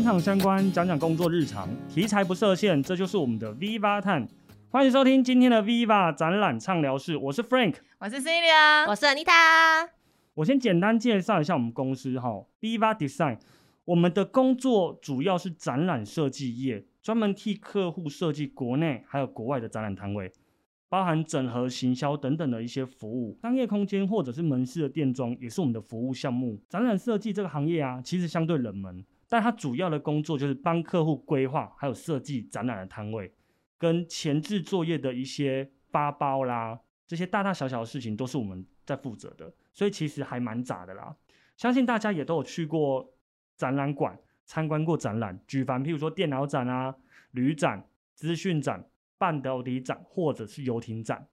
职场相关，讲讲工作日常，题材不设限，这就是我们的 Viva 探。欢迎收听今天的 Viva 展览畅聊室，我是 Frank。我是 Celia，我是 Anita。我先简单介绍一下我们公司哈，Viva Design。我们的工作主要是展览设计业，专门替客户设计国内还有国外的展览摊位，包含整合、行销等等的一些服务。商业空间或者是门市的店装，也是我们的服务项目。展览设计这个行业啊，其实相对冷门，但它主要的工作就是帮客户规划还有设计展览的摊位，跟前置作业的一些发包啦，这些大大小小的事情都是我们在负责的，所以其实还蛮杂的啦。相信大家也都有去过。展览馆参观过展览，举凡譬如说电脑展啊、旅展、资讯展、半导体展，或者是游艇展，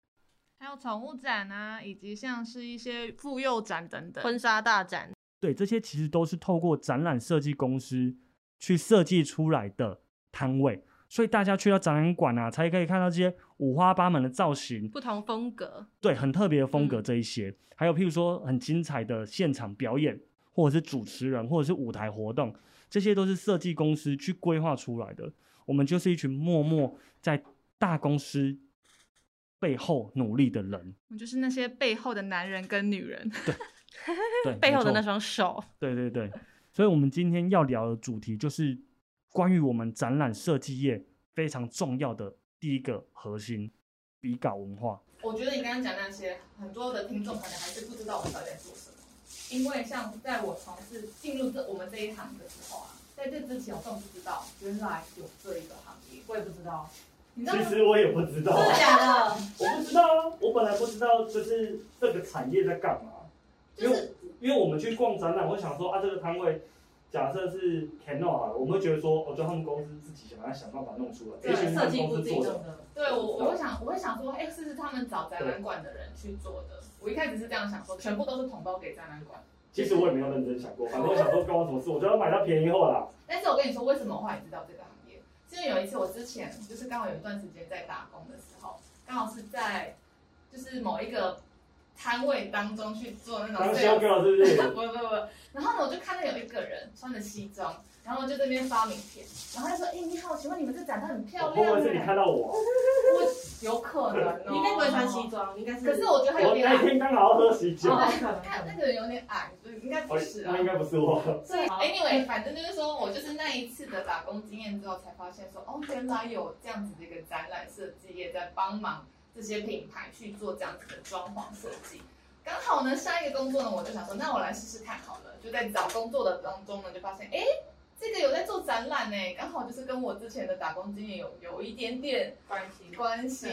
还有宠物展啊，以及像是一些妇幼展等等，婚纱大展。对，这些其实都是透过展览设计公司去设计出来的摊位，所以大家去到展览馆啊，才可以看到这些五花八门的造型，不同风格，对，很特别的风格这一些，还有譬如说很精彩的现场表演。或者是主持人，或者是舞台活动，这些都是设计公司去规划出来的。我们就是一群默默在大公司背后努力的人。我们就是那些背后的男人跟女人。对，对，背后的那双手。对对对。所以，我们今天要聊的主题就是关于我们展览设计业非常重要的第一个核心——比稿文化。我觉得你刚刚讲那些，很多的听众可能还是不知道我们到底在做什么。因为像在我从事进入这我们这一行的时候啊，在这之前我更不知道原来有这一个行业，我也不知道。其实我也不知道。真的假的？我不知道啊，我本来不知道，就是这个产业在干嘛。因为因为我们去逛展览，我想说啊，这个摊位假设是 Canon 啊，我们会觉得说，我觉得他们公司自己想要想办法弄出来，对，设计部自己做的。对我我会想我会想说，哎，是他们找展览馆的人去做的？我一开始是这样想说，全部都是统包给展览馆。其实我也没有认真想过，反正我想说关我什么事？我就要买到便宜货啦。但是我跟你说，为什么我会知道这个行业？是因为有一次我之前就是刚好有一段时间在打工的时候，刚好是在就是某一个摊位当中去做那种当销售，是不是？不不不，然后呢，我就看到有一个人穿着西装。然后就这边发名片，然后他说：“哎，你好，请问你们这展得很漂亮。”会不会是你看到我？我有可能哦。你应该不会穿西装，应该是。可是我觉得他有点矮。我那天刚好喝喜酒。他那个人有点矮，所以应该不是啊。那应该不是我。所以，anyway，反正就是说我就是那一次的打工经验之后，才发现说，哦，原来有这样子的一个展览设计也在帮忙这些品牌去做这样子的装潢设计。刚好呢，下一个工作呢，我就想说，那我来试试看好了。就在找工作的当中呢，就发现，哎。这个有在做展览呢，刚好就是跟我之前的打工经验有有一点点关系关系，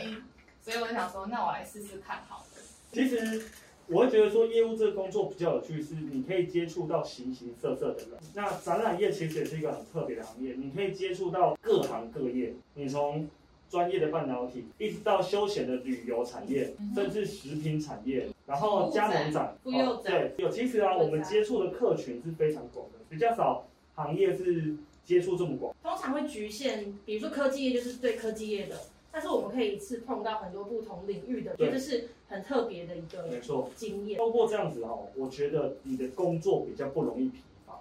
所以我就想说，那我来试试看好了。其实我会觉得说，业务这个工作比较有趣，是你可以接触到形形色色的人。那展览业其实也是一个很特别的行业，你可以接触到各行各业，你从专业的半导体，一直到休闲的旅游产业，甚至食品产业，然后加盟展，对，有其实啊，我们接触的客群是非常广的，比较少。行业是接触这么广，通常会局限，比如说科技业就是对科技业的，但是我们可以一次碰到很多不同领域的，觉得是很特别的一个没错。经验。通过这样子哦，我觉得你的工作比较不容易疲乏，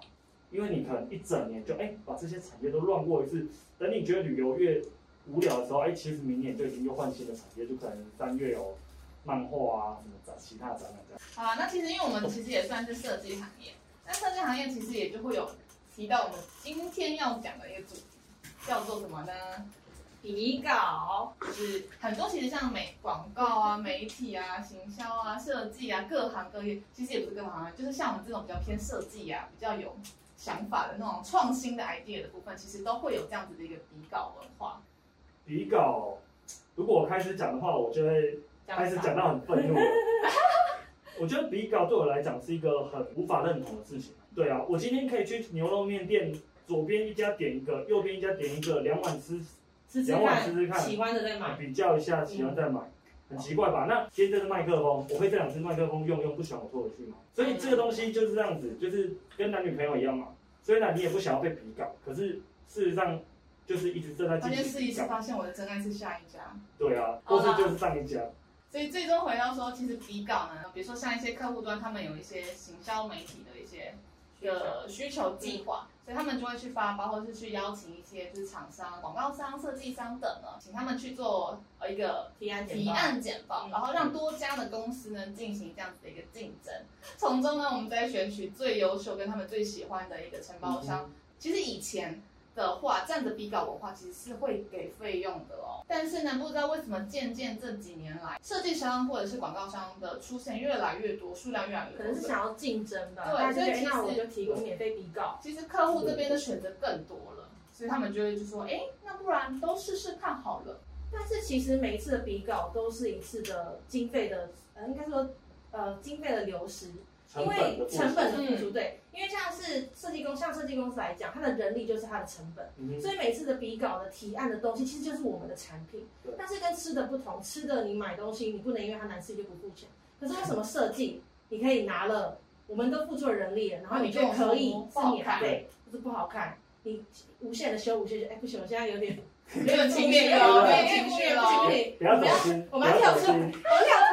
因为你可能一整年就哎把这些产业都乱过一次，等你觉得旅游越无聊的时候，哎其实明年就已经又换新的产业，就可能三月有漫画啊什么展其他展览这样。好啊，那其实因为我们其实也算是设计行业，那设计行业其实也就会有。提到我们今天要讲的一个主题，叫做什么呢？比稿，就是很多其实像美广告啊、媒体啊、行销啊、设计啊，各行各业，其实也不是各行啊，就是像我们这种比较偏设计啊、比较有想法的那种创新的 idea 的部分，其实都会有这样子的一个比稿文化。比稿，如果我开始讲的话，我就会开始讲到很愤怒。我觉得比稿对我来讲是一个很无法认同的事情。对啊，我今天可以去牛肉面店，左边一家点一个，右边一家点一个，两碗吃，两碗吃吃看，喜欢的再买，比较一下，喜欢再买，很奇怪吧？那今天这个麦克风，我会这两支麦克风用用，不喜欢我拖回去嘛？所以这个东西就是这样子，就是跟男女朋友一样嘛。所以呢，你也不想要被比稿，可是事实上就是一直正在。发现试一次，发现我的真爱是下一家。对啊，或是就是上一家。所以最终回到说，其实比稿呢，比如说像一些客户端，他们有一些行销媒体的一些。的需求计划，所以他们就会去发包，或是去邀请一些就是厂商、广告商、设计商等呢，请他们去做呃一个提案简报提案简报，嗯然后让多家的公司呢进行这样子的一个竞争，从中呢我们再选取最优秀跟他们最喜欢的一个承包商。其实以前的话，这样的比稿文化其实是会给费用的哦。但是呢，不知道为什么渐渐这几年来，设计商或者是广告商的出现越来越多，数量越来越多，可能是想要竞争吧，对所以其实那我就提供免费比稿，其实客户这边的选择更多了，所以他们就会就说，哎，那不然都试试看好了。但是其实每一次的比稿都是一次的经费的，呃，应该说呃经费的流失，因为成本的付出，对，因为像是设计公，像设计公司来讲，它的人力就是它的成本，嗯，所以每次的比稿的提案的东西，其实就是我们的产品。但是跟吃的不同，吃的你买东西，你不能因为它难吃就不付钱。可是为什么设计，你可以拿了，我们都付出了人力了，然后你就可以是免费，就是不好看，你无限的修，无限的哎不行，我现在有点 有点情绪了，了，有有点点情绪了，了。不要走心，我们要跳出，我们跳脱。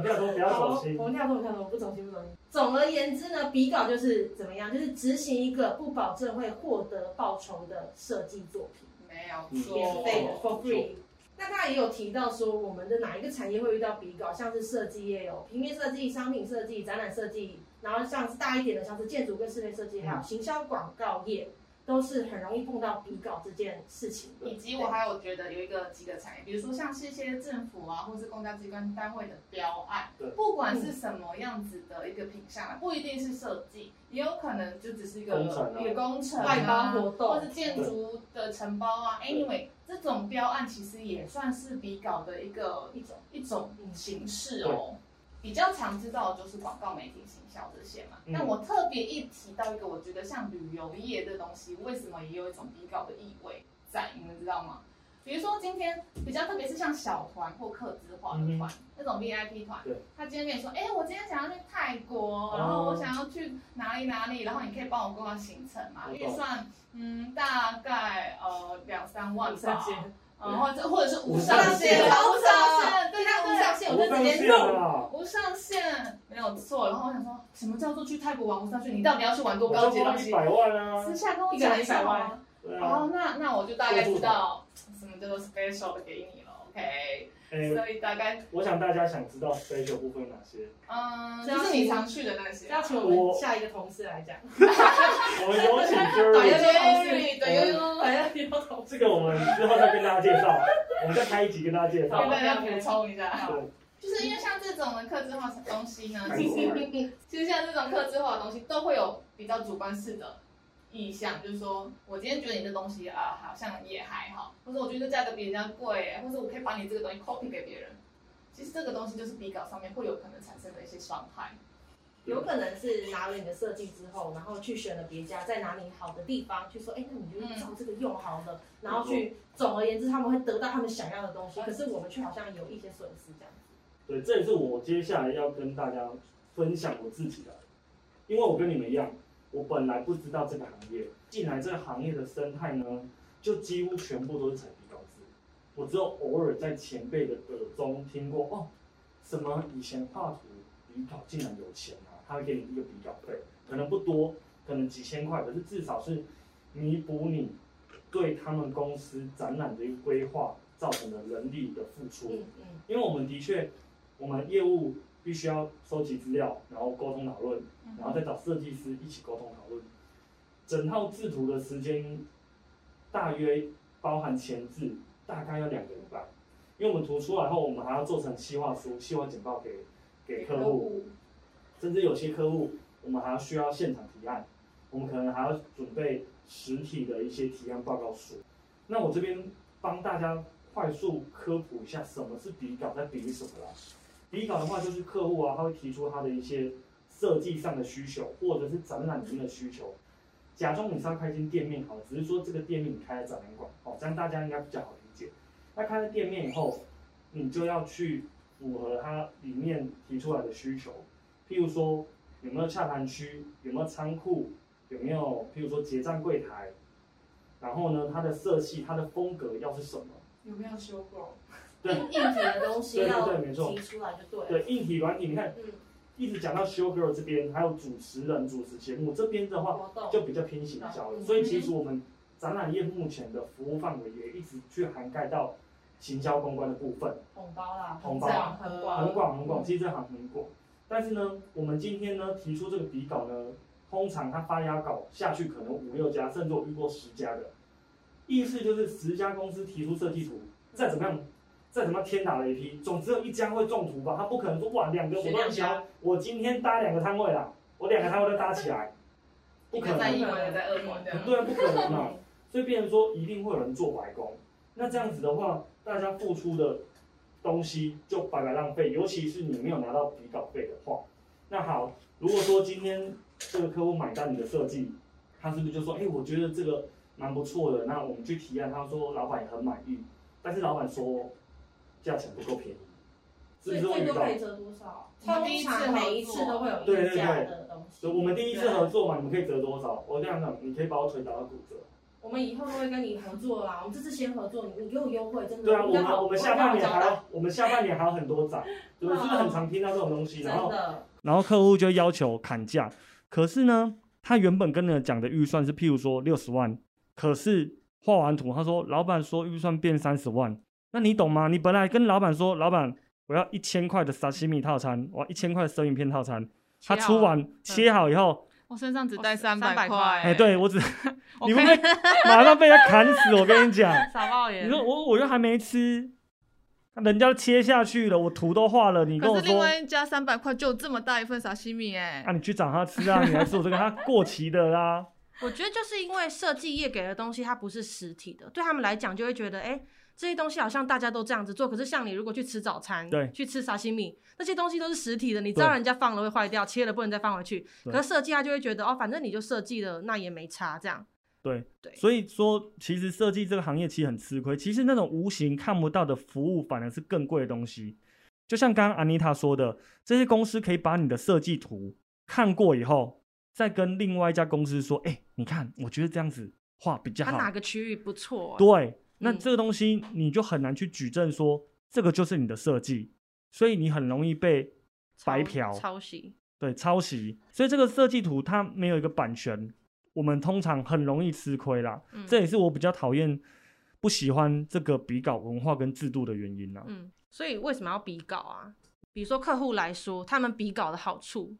不要说不要走心。我，们跳脱，我们跳脱，不走心，不走心。总而言之呢，比稿就是怎么样，就是执行一个不保证会获得报酬的设计作品。没有免费的 for free。那刚才也有提到说，我们的哪一个产业会遇到比稿，像是设计业有平面设计、商品设计、展览设计，然后像是大一点的，像是建筑跟室内设计，还有行销广告业，都是很容易碰到比稿这件事情的。以及我还有觉得有一个几个产业，比如说像是一些政府啊，或是公家机关单位的标案对，不管是什么样子的一个品相，不一定是设计，也有可能就只是一个工程啊一个工程啊、外包活动或是建筑的承包啊。Anyway，这种标案其实也算是比稿的一个一种一种形式哦。比较常知道的就是广告媒体行销这些嘛。嗯那我特别一提到一个，我觉得像旅游业这东西，为什么也有一种比稿的意味在？你们知道吗？比如说今天比较特别是像小团或客制化的团，那种 VIP 团，他今天跟你说，哎、我今天想要去泰国，然后我想要去哪里哪里，然后你可以帮我规划行程嘛？预算嗯大概呃两三万吧，嗯，或者或者是无无上上限，限无上限，对对它对无上限，我就直接线弄。了，无上限没有错。然后我想说，什么叫做去泰国玩无上限？你到底要去玩多高级的东西？一百万啊私，下跟我讲一下好吗？对啊，哦，那那我就大概知道什么叫做 special 的给你了，OK？哎，所以大概我想大家想知道 special 部分有哪些？嗯，就是你常去的那些。要请我们下一个同事来讲，我们有请 Jerry，这个我们之后再跟大家介绍，我们再开一集跟大家介绍跟。大家补充一下。对，就是因为像这种的客制化的东西呢，其实其实像这种客制化的东西都会有比较主观式的意向，就是说我今天觉得你这东西啊好像也还好，或者我觉得价格比人家贵，或者我可以把你这个东西 copy 给别人。其实这个东西就是比稿上面会有可能产生的一些伤害。有可能是拿了你的设计之后，然后去选了别家，在哪里好的地方去说，哎，那你就照这个用好了，然后去，总而言之，他们会得到他们想要的东西，可是我们却好像有一些损失这样子。对，这也是我接下来要跟大家分享我自己的，因为我跟你们一样，我本来不知道这个行业，进来这个行业的生态呢，就几乎全部都是采笔稿制，我只有偶尔在前辈的耳中听过哦，什么以前画图笔稿竟然有钱啊，他会给你一个比稿费，可能不多，可能几千块，可是至少是弥补你对他们公司展览的一个规划造成的人力的付出。嗯嗯，因为我们的确，我们业务必须要收集资料，然后沟通讨论，然后再找设计师一起沟通讨论。整套制图的时间大约包含前置，大概要两个礼拜。因为我们图出来后，我们还要做成企划书、企划简报给给客户，甚至有些客户我们还要需要现场提案，我们可能还要准备实体的一些提案报告书。那我这边帮大家快速科普一下什么是底稿，在比喻什么啦。底稿的话，就是客户啊，他会提出他的一些设计上的需求，或者是展览里面的需求。假装你是要开一间店面好了，只是说这个店面你开了展览馆，哦，这样大家应该比较好理解。那开了店面以后，你就要去符合它里面提出来的需求，譬如说有没有洽谈区，有没有仓库，有没有譬如说结账柜台，然后呢，它的色系、它的风格要是什么？有没有修过？对硬硬体的东西对对要对没错提出来就对了。对，硬体、软体，你看嗯，一直讲到 show girl 这边，还有主持人主持节目这边的话，就比较偏行销了。嗯所以其实我们展览业目前的服务范围也一直去涵盖到行销公关的部分。红包啦，红包广很广，很广很广，嗯其实这行很广。但是呢，我们今天呢提出这个底稿呢，通常他发压稿下去可能五六家，甚至我遇过十家的。意思就是十家公司提出设计图，再怎么样，再怎么样天打雷劈，总只有一家会中图吧？他不可能说哇两个我都选两家，我今天搭两个摊位啦，我两个摊位都搭起来，不可能一馆，一个在二馆这样。对啊，不可能嘛。所以变成说一定会有人做白工。那这样子的话，大家付出的东西就白白浪费，尤其是你没有拿到底稿费的话。那好，如果说今天这个客户买单你的设计，他是不是就说，哎、我觉得这个蛮不错的，那我们去提案，他说老板也很满意，但是老板说价钱不够便宜，是所以不是会遇到？最多可以折多少？第一次通常每一次都会有对对对溢价的东西。所以我们第一次合作嘛，你们可以折多少？我这样讲，你可以把我腿打到骨折。我们以后都会跟你合作啦。我们这次先合作，你你给我优惠，真的。对啊，我们我们下半年还我要，我们下半年还有很多展，对不对？是不是很常听到这种东西？然后，然后客户就要求砍价，可是呢，他原本跟你讲的预算是譬如说六十万，可是画完图，他说老板说预算变三十万，那你懂吗？你本来跟老板说，老板我要一千块的沙西米套餐，我要一千块的生鱼片套餐，他出完切好以后，我身上只带哦三300块，块哎、对我只我 你会不会马上被他砍死？我跟你讲，傻爆眼你说我我又还没吃，人家切下去了，我图都画了，你跟我说。可是另外一家三百块就这么大一份沙西米哎、那，你去找他吃啊！你来吃我这个，他过期的啦。我觉得就是因为设计业给的东西它不是实体的，对他们来讲就会觉得，哎、这些东西好像大家都这样子做。可是像你如果去吃早餐，对去吃沙西米，那些东西都是实体的，你知道人家放了会坏掉，切了不能再放回去。可是设计他就会觉得，哦，反正你就设计了，那也没差，这样。对对所以说其实设计这个行业其实很吃亏。其实那种无形看不到的服务，反而是更贵的东西。就像刚刚安妮塔说的，这些公司可以把你的设计图看过以后，再跟另外一家公司说：“哎、你看，我觉得这样子画比较好。它哪个区域不错？对，那嗯这个东西你就很难去举证说这个就是你的设计，所以你很容易被白嫖。抄袭。对，抄袭，所以这个设计图它没有一个版权，我们通常很容易吃亏啦。嗯这也是我比较讨厌、不喜欢这个比稿文化跟制度的原因啦。嗯，所以为什么要比稿啊？比如说客户来说，他们比稿的好处，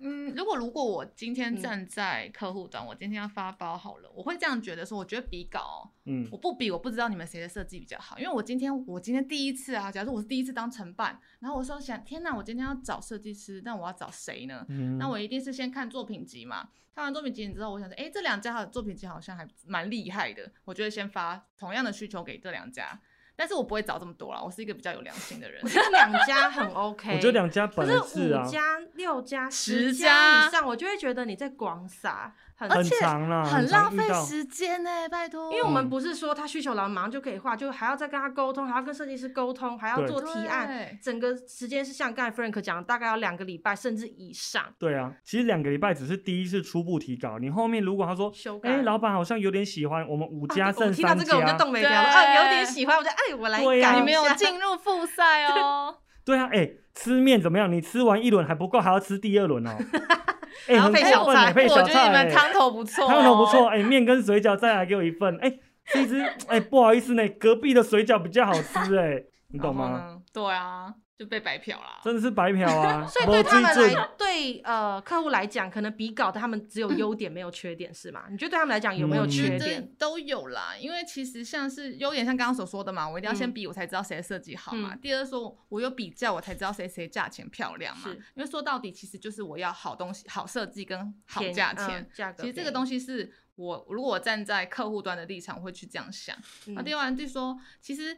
嗯，如果如果我今天嗯站在客户端，我今天要发包好了，我会这样觉得说，我觉得比稿哦、嗯我不比，我不知道你们谁的设计比较好，因为我今天我今天第一次啊，假如我是第一次当承办，然后我说想，天哪，我今天要找设计师，那我要找谁呢？嗯，那我一定是先看作品集嘛。看完作品集之后，我想说，哎、这两家的作品集好像还蛮厉害的，我就会先发同样的需求给这两家，但是我不会找这么多啦，我是一个比较有良心的人我。觉得两家很 OK。我觉得两家本是啊，是五家、六家、十家家以上，我就会觉得你在广撒，很长了，很浪费时间呢、拜托。因为我们嗯不是说他需求来马上就可以画，就还要再跟他沟通，还要跟设计师沟通，还要做提案，整个时间是像刚才 Frank 讲，大概要两个礼拜甚至以上对啊，其实两个礼拜只是第一次初步提稿，你后面如果他说，修改。哎、老板好像有点喜欢我们五家啊我剩三听到这个我就，动没掉了，啊，有点喜欢，我就哎，我来改。你没有进入复赛 哦。对啊，哎、吃面怎么样？你吃完一轮还不够，还要吃第二轮哦。哎、还要很配小菜我觉得你们汤头不错、哦，汤头不错，。哎、面跟水饺再来给我一份，哎、其实，哎、不好意思呢，隔壁的水饺比较好吃、哎，你懂？吗？对啊，就被白嫖啦。真的是白嫖啊！所以对他们来，对呃客户来讲，可能比稿的他们只有优点没有缺点，是吗？你觉得对他们来讲有没有嗯缺点？都有啦，因为其实像是优点，像刚刚所说的嘛，我一定要先嗯比，我才知道谁的设计好嘛。嗯第二说，我有比较，我才知道谁谁价钱漂亮嘛。因为说到底，其实就是我要好东西、好设计跟好价钱。嗯价格其实这个东西是我如果我站在客户端的立场，我会去这样想。西那第二就是说，其实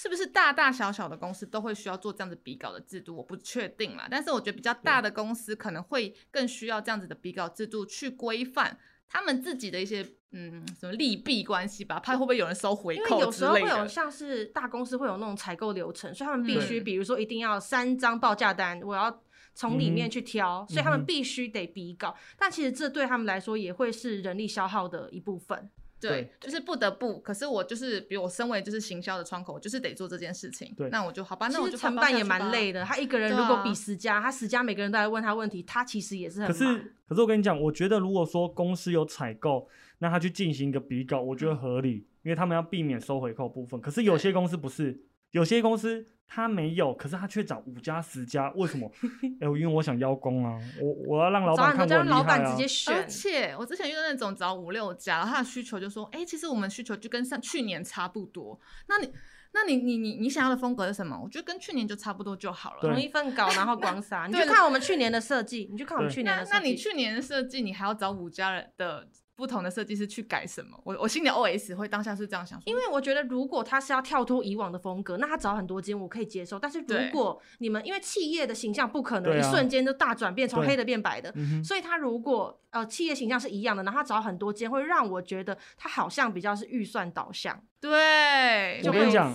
是不是大大小小的公司都会需要做这样子比稿的制度，我不确定啦。但是我觉得比较大的公司可能会更需要这样子的比稿制度去规范他们自己的一些嗯什么利弊关系吧，怕会不会有人收回扣因为扣有时候会。有像是大公司会有那种采购流程，所以他们必须，嗯比如说一定要三张报价单，我要从里面嗯去挑，所以他们必须得比稿。但其实这对他们来说也会是人力消耗的一部分。对，就是不得不。可是我就是，比如我身为就是行销的窗口，我就是得做这件事情。对那我就好吧，其那我就实承办也蛮累的。他一个人如果比十家，他十家每个人都来问他问题，他其实也是很可。是，可是我跟你讲，我觉得如果说公司有采购，那他去进行一个比稿，我觉得合理，因为他们要避免收回扣部分。可是有些公司不是，有些公司他没有，可是他却找五家十家，为什么？哎、因为我想邀功啊，我我要让老板看我很厉害啊老板直接。而，且我之前遇到那种找五六家，然后他的需求就说，哎、其实我们需求就跟上去年差不多。那你，那你你你你想要的风格是什么？我觉得跟去年就差不多就好了。同一份稿然后光撒，你就看我们去年的设计，你就看我们去年的设计。那那你去年的设计，你还要找五家人的不同的设计师去改什么？我我心里 OS 会当下是这样想，因为我觉得，如果他是要跳脱以往的风格，那他找很多间我可以接受。但是如果你们因为企业的形象不可能一瞬间就大转变，从对黑的变白的，所以他如果呃企业形象是一样的，然后他找很多间，会让我觉得他好像比较是预算导向。对，没我跟你讲，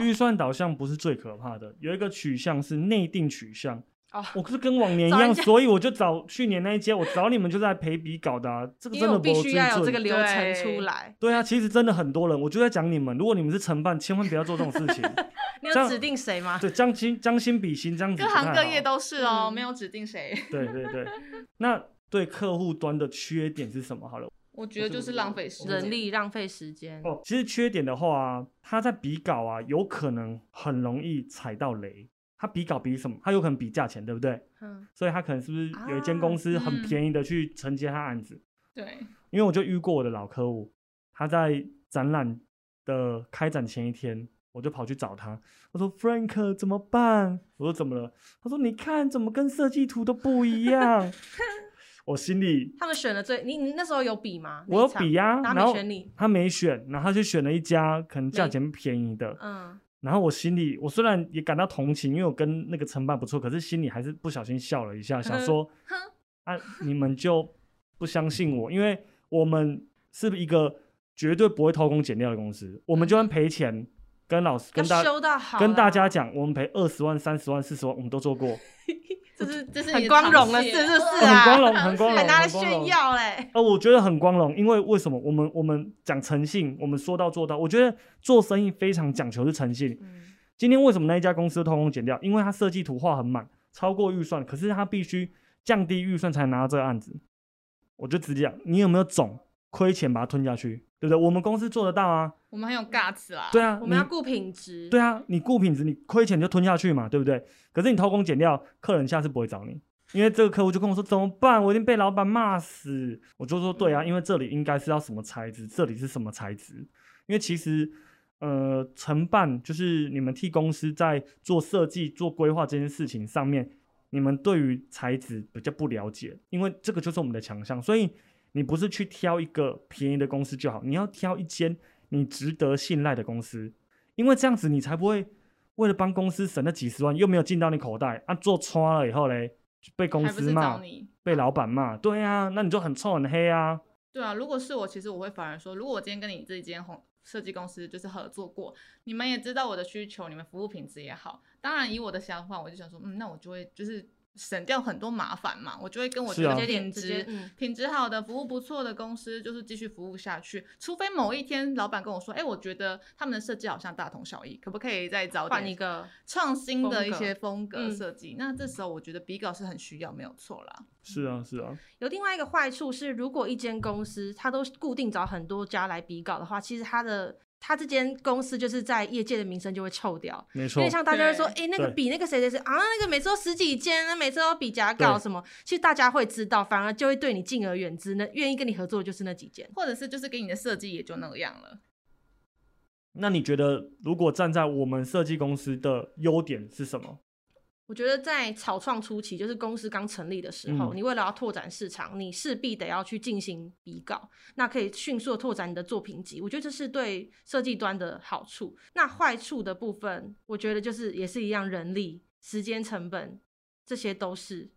预算导向不是最可怕的，有一个取向是内定取向。哦我是跟往年一样，人家所以我就找去年那一届，我找你们就是来陪比稿的、啊，这个因为我真的不必须要有这个流程出来，对啊，其实真的很多人，我就在讲你们，如果你们是承办，千万不要做这种事情。这样你有指定谁吗？对，将心将心比心，这样子各不太好行各业都是哦，嗯没有指定谁。对对对。那对客户端的缺点是什么？好了，我觉得就是浪费时间。人力浪费时间。哦，其实缺点的话啊，他在比稿啊，有可能很容易踩到雷。他比稿比什么？他有可能比价钱，对不对？嗯，所以他可能是不是有一间公司很嗯便宜的去承接他案子？对，因为我就遇过我的老客户，他在展览的开展前一天，我就跑去找他，我说 Frank 怎么办？我说怎么了？他说你看怎么跟设计图都不一样。我心里他们选了最你你那时候有比吗？我有比呀、他然后没选你。他没选，然后他就选了一家可能价没钱便宜的，嗯，然后我心里我虽然也感到同情，因为我跟那个承办不错，可是心里还是不小心笑了一下，想说哼啊，你们就不相信我，因为我们是一个绝对不会偷工减料的公司，我们就算赔钱，跟老师跟大要修到好啦，跟大家讲，我们赔二十万、三十万、四十万，我们都做过，这是这是很光荣了，长线是不 是很啊？光荣，很光荣，还拿来炫。耀嘞。呃，我觉得很光荣，因为为什么？我们我们讲诚信，我们说到做到。我觉得做生意非常讲求是诚信。嗯今天为什么那一家公司偷工减料？因为它设计图画很满，超过预算，可是它必须降低预算才拿到这个案子。我就直接讲，你有没有种亏钱把它吞下去，对不对？我们公司做得到啊，我们很有 guts 啦。对啊，我们要顾品质。对啊，你顾品质，你亏钱就吞下去嘛，对不对？可是你偷工减料，客人下次不会找你，因为这个客户就跟我说怎么办？我已经被老板骂死。我就说对啊，因为这里应该是要什么材质，这里是什么材质？因为其实呃，承办就是你们替公司在做设计、做规划这件事情上面，你们对于材质比较不了解，因为这个就是我们的强项，所以你不是去挑一个便宜的公司就好，你要挑一间你值得信赖的公司，因为这样子你才不会为了帮公司省那几十万，又没有进到你口袋啊，做穿了以后嘞，被公司骂。被老板骂，对啊，那你就很臭很黑啊，对啊，如果是我，其实我会反而说，如果我今天跟你这一间红设计公司就是合作过，你们也知道我的需求，你们服务品质也好，当然以我的想法，我就想说，嗯，那我就会就是省掉很多麻烦嘛，我就会跟我是啊觉得直接点品质、直接嗯品质好的、服务不错的公司，就是继续服务下去。除非某一天老板跟我说，哎、我觉得他们的设计好像大同小异，可不可以再找点换一个创新的一些风格嗯设计？那这时候我觉得比稿是很需要，没有错啦。是啊是啊，有另外一个坏处是，如果一间公司它都固定找很多家来比稿的话，其实它的它这间公司就是在业界的名声就会臭掉。没错因为，像大家会说，对哎、那个比那个谁谁谁啊，那个每次都十几间，那每次都比假稿什么，其实大家会知道，反而就会对你敬而远之，那愿意跟你合作的就是那几间。或者是就是给你的设计也就那样了。那你觉得如果站在我们设计公司的优点是什么？我觉得在草创初期，就是公司刚成立的时候，嗯你为了要拓展市场，你势必得要去进行比稿，那可以迅速地拓展你的作品集。我觉得这是对设计端的好处。那坏处的部分，我觉得就是也是一样，人力、时间成本，这些都是。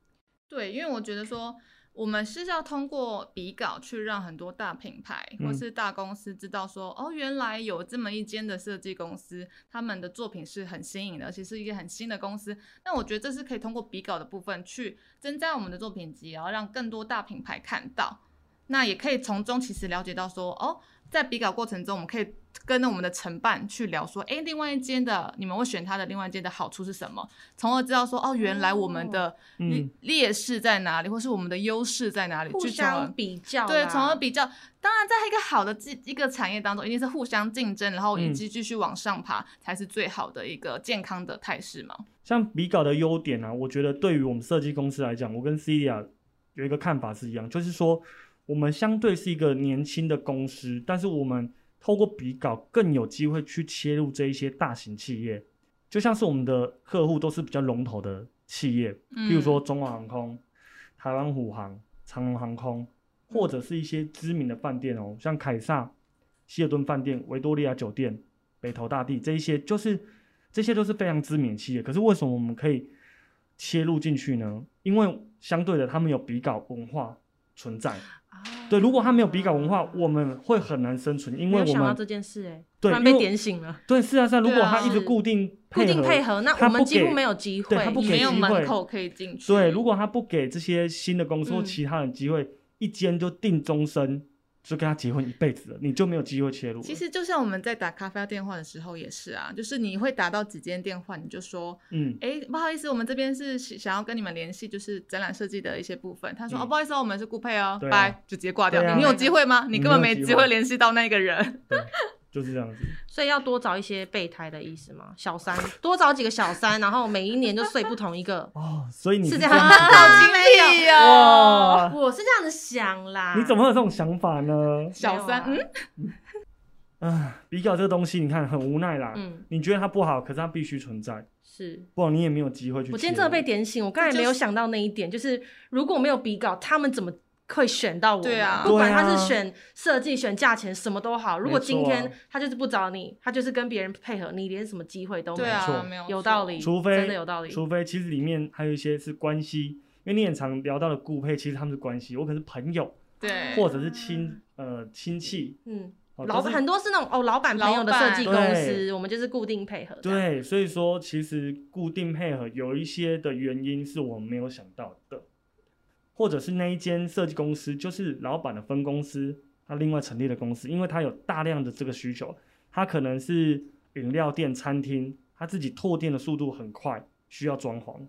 对，因为我觉得说，我们是要通过比稿去让很多大品牌或嗯是大公司知道说，哦，原来有这么一间的设计公司，他们的作品是很新颖的，而且是一个很新的公司。那我觉得这是可以通过比稿的部分去增加我们的作品集，然后让更多大品牌看到。那也可以从中其实了解到说，哦，在比稿过程中，我们可以跟我们的承办去聊说，哎，另外一间的你们会选它的另外一间的好处是什么，从而知道说，哦，原来我们的劣势在哪里，或是我们的优势在哪里，互相比较啦，对，从而比较。当然，在一个好的技一个产业当中，一定是互相竞争，然后以嗯及继续往上爬，才是最好的一个健康的态势嘛。像比稿的优点呢、啊，我觉得对于我们设计公司来讲，我跟 Celia 有一个看法是一样，就是说我们相对是一个年轻的公司，但是我们透过比稿更有机会去切入这一些大型企业，就像是我们的客户都是比较龙头的企业，譬如说中华航空、台湾虎航、长荣航空，或者是一些知名的饭店哦，像凯撒、希尔顿饭店、维多利亚酒店、北投大地这一些，就是这些都是非常知名的企业。可是为什么我们可以切入进去呢？因为相对的，他们有比稿文化存在。啊对，如果他没有比稿文化，我们会很难生存，因没为我们想到这件事哎、对突然被点醒了。对是啊是啊，如果他一直固定固定配合，那我们他不给几乎没有机会。对他不给你没有机会门口可以进去。对，如果他不给这些新的公司或嗯其他人机会，一间就定终身，就跟他结婚一辈子了，你就没有机会切入。其实就像我们在打咖啡电话的时候也是啊，就是你会打到几间电话，你就说，嗯，哎，不好意思，我们这边是想想要跟你们联系，就是展览设计的一些部分。他说，嗯哦，不好意思哦，我们是顾配哦，拜，就直接挂掉。你有机会吗？你你根本没机会联系到那个人。对，就是这样子。所以要多找一些备胎的意思吗？小三多找几个小三，然后每一年就睡不同一个。哦，所以你是这样子啊的精辟哦！哇，我是这样子想啦。你怎么会有这种想法呢？小三，嗯，啊，比稿这个东西，你看很无奈啦。嗯，你觉得它不好，可是它必须存在，是不然你也没有机会去。我今天真的被点醒，我刚才没有想到那一点，就是如果没有比稿，他们怎么会选到我们？对啊。不管他是选设计、选价钱，什么都好。如果今天他就是不找你，他就是跟别人配合，你连什么机会都没有。有有道理除非真的有道理。除非其实里面还有一些是关系，因为你很常聊到的顾配，其实他们是关系，我可能是朋友对，或者是亲呃亲戚，嗯，哦老板很多是那种哦，老板朋友的设计公司，我们就是固定配合。对，所以说其实固定配合有一些的原因是我们没有想到的，或者是那一间设计公司就是老板的分公司，他另外成立的公司，因为他有大量的这个需求，他可能是饮料店、餐厅，他自己拓店的速度很快，需要装潢。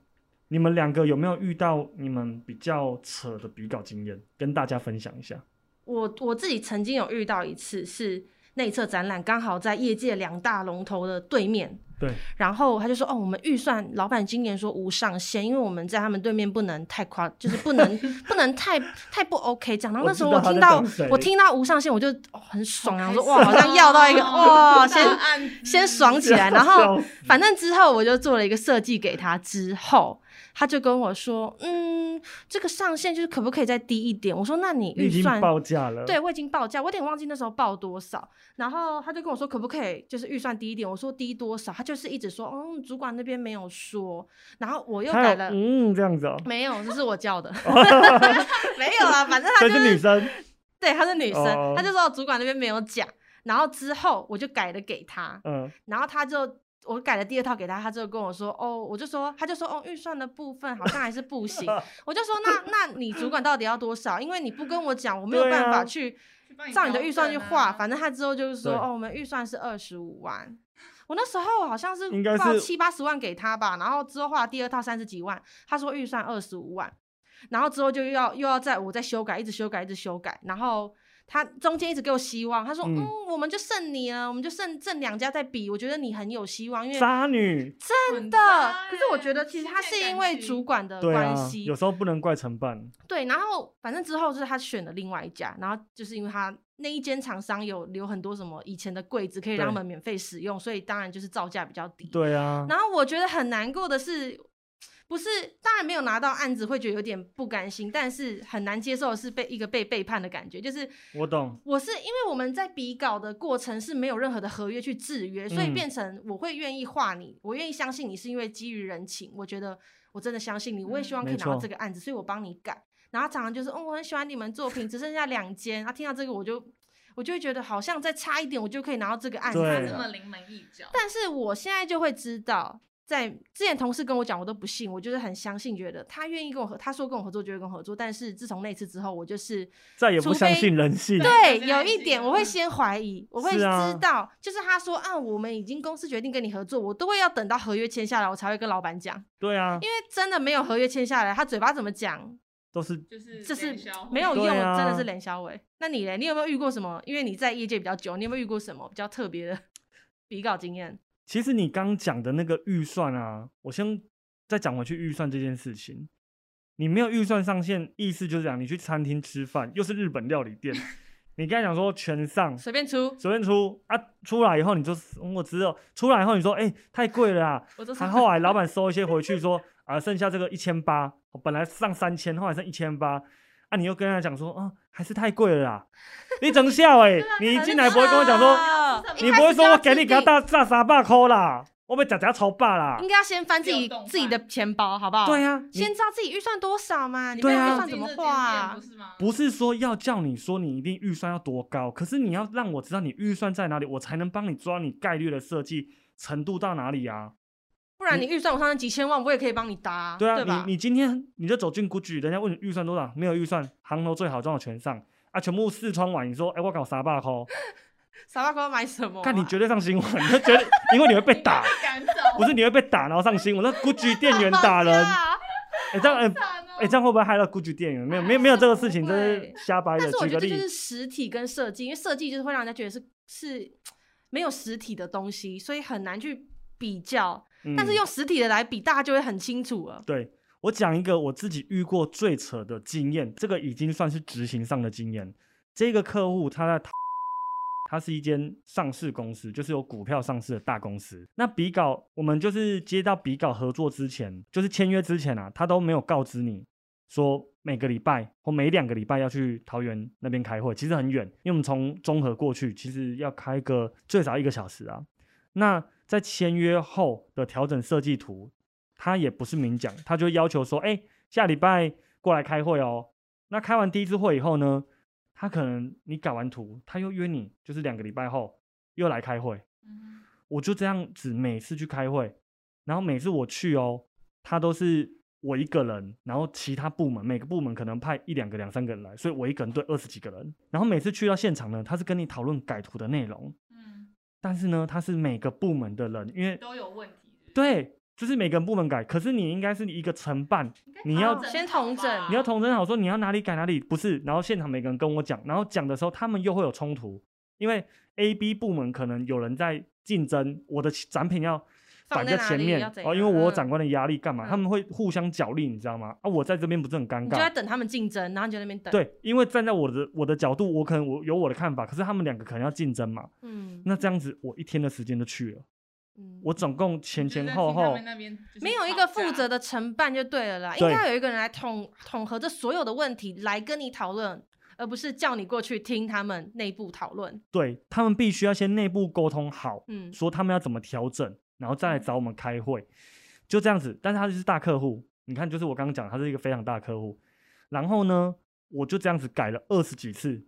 你们两个有没有遇到你们比较扯的比稿经验，跟大家分享一下？我我自己曾经有遇到一次，是内测展览刚好在业界两大龙头的对面，对，然后他就说：“哦，我们预算老板今年说无上限，因为我们在他们对面不能太夸，就是不能 不能太太不 OK 这样。”然后那时候我听到我听到无上限，我就、哦、很爽啊，我说：“哇，好像要到一个哇，先先爽起来。”然后反正之后我就做了一个设计给他，之后他就跟我说：“嗯，这个上限就是可不可以再低一点？”我说：“那你预算报价了，对，我已经报价，我有点忘记那时候报多少。然后他就跟我说，可不可以就是预算低一点？我说低多少？他就是一直说，嗯，主管那边没有说。然后我又改了，嗯这样子哦，没有，这是我叫的，没有啊，反正他就是女生。对，她是女生，哦他就说主管那边没有讲。然后之后我就改了给他，嗯，然后他就我改了第二套给他，他就跟我说，哦，我就说，他就说，哦，预算的部分好像还是不行。我就说，那那你主管到底要多少？因为你不跟我讲，我没有办法啊去照你的预算去画。啊反正他之后就是说，哦，我们预算是二十五万。我那时候好像是报七八十万给他吧，然后之后画第二套三十几万，他说预算二十五万，然后之后就又要又要再我再修改，一直修改，一直修改，然后他中间一直给我希望，他说嗯。嗯我们就剩你了，我们就剩剩两家在比，我觉得你很有希望，因为渣女，真的可是我觉得其实他是因为主管的关系，有时候不能怪承办，对，然后反正之后就是他选了另外一家，然后就是因为他那一间厂商有留很多什么以前的柜子可以让他们免费使用，所以当然就是造价比较低。对啊，然后我觉得很难过的是，不是当然没有拿到案子会觉得有点不甘心，但是很难接受的是被一个被背叛的感觉，就是我懂，我是因为我们在比稿的过程是没有任何的合约去制约，所以嗯变成我会愿意画你，我愿意相信你是因为基于人情，我觉得我真的相信你，我也希望可以拿到这个案子，所以我帮你改。然后常常就是，哦，我很喜欢你们作品，只剩下两间。他、听到这个我就我就会觉得好像再差一点，我就可以拿到这个案子。这么临门一脚，但是我现在就会知道，在之前同事跟我讲，我都不信，我就是很相信，觉得他愿意跟我合，他说跟我合作就会跟我合作。但是自从那次之后，我就是再也不相信人性。对，对有一点我会先怀疑，我会知是啊道，就是他说啊，我们已经公司决定跟你合作，我都会要等到合约签下来，我才会跟老板讲，对啊因，为真的没有合约签下来，他嘴巴怎么讲，都是就是这是没有用，啊真的是冷小伟。那你嘞，你有没有遇过什么？因为你在业界比较久，你有没有遇过什么比较特别的 比稿经验？其实你刚讲的那个预算啊，我先再讲回去预算这件事情。你没有预算上限，意思就是讲你去餐厅吃饭，又是日本料理店，你刚才讲说全上随便出，随便出啊，出来以后你就我只有，出来以后你说哎、太贵了啊，我都是他后来老板收一些回去说啊，剩下这个一千八，我本来上三千，后来剩一千八，啊，你又跟他讲说啊，还是太贵了啦，你整笑 哎、你一进来不会跟我讲说，啊你不会说我给你给他大炸三百块啦，我被假假超霸啦应，该要先翻自己自己的钱包，好不好？对啊，先知道自己预算多少嘛，你没对啊有预算怎么画啊不？是吗？不是说要叫你说你一定预算要多高，可是你要让我知道你预算在哪里，我才能帮你抓你概率的设计程度到哪里啊。不然你预算我上几千万，我也可以帮你搭啊，对啊，吧？你你今天你就走进 GUCCI，人家问你预算多少，没有预算，行头最好装的全上啊，全部试穿完，你说哎、我搞三百块，傻瓜哥买什么啊？看你绝对上新闻，你就觉得因为你会被 打，不是你会被打然后上新闻，那 GUCCI 店员打人，啊哎、这样哎。哎、这样会不会害到 GUCCI 店员？没有，没有，没有这个事情，不这是瞎掰的。但是我举个例觉得这就是实体跟设计，因为设计就是会让人家觉得是是没有实体的东西，所以很难去比较。但是嗯用实体的来比，大家就会很清楚了。对我讲一个我自己遇过最扯的经验，这个已经算是执行上的经验。这个客户他在，他是一间上市公司，就是有股票上市的大公司。那比稿我们就是接到比稿合作之前，就是签约之前啊，他都没有告知你说每个礼拜或每两个礼拜要去桃园那边开会，其实很远，因为我们从中和过去，其实要开个最少一个小时啊。那在签约后的调整设计图，他也不是明讲，他就要求说，哎、下礼拜过来开会哦。那开完第一次会以后呢，他可能你改完图，他又约你，就是两个礼拜后又来开会。嗯我就这样子每次去开会，然后每次我去哦，他都是我一个人，然后其他部门每个部门可能派一两个、两三个人来，所以我一个人对二十几个人。然后每次去到现场呢，他是跟你讨论改图的内容，嗯，但是呢，他是每个部门的人，因为都有问题。是是，对，就是每个部门改，可是你应该是一个承办，你要先好统整你要统整好说你要哪里改哪里，不是，然后现场每个人跟我讲，然后讲的时候他们又会有冲突，因为 A、B 部门可能有人在竞争，我的展品要摆放在前面哦，因为我有长官的压力干嘛？他嗯们会互相角力，你知道吗？啊，我在这边不是很尴尬就在？等他们竞争，然后你就在那边等。，对，因为站在我的我的角度，我可能我有我的看法，可是他们两个可能要竞争嘛，嗯，那这样子我一天的时间就去了，嗯我总共前前后后没有一吵个负责的承办就对了啦，应对该有一个人来统统合这所有的问题来跟你讨论，而不是叫你过去听他们内部讨论。对他们必须要先内部沟通好，嗯说他们要怎么调整，然后再来找我们开会，就这样子。但是他就是大客户，你看，就是我刚刚讲，他是一个非常大客户。然后呢，我就这样子改了二十几次，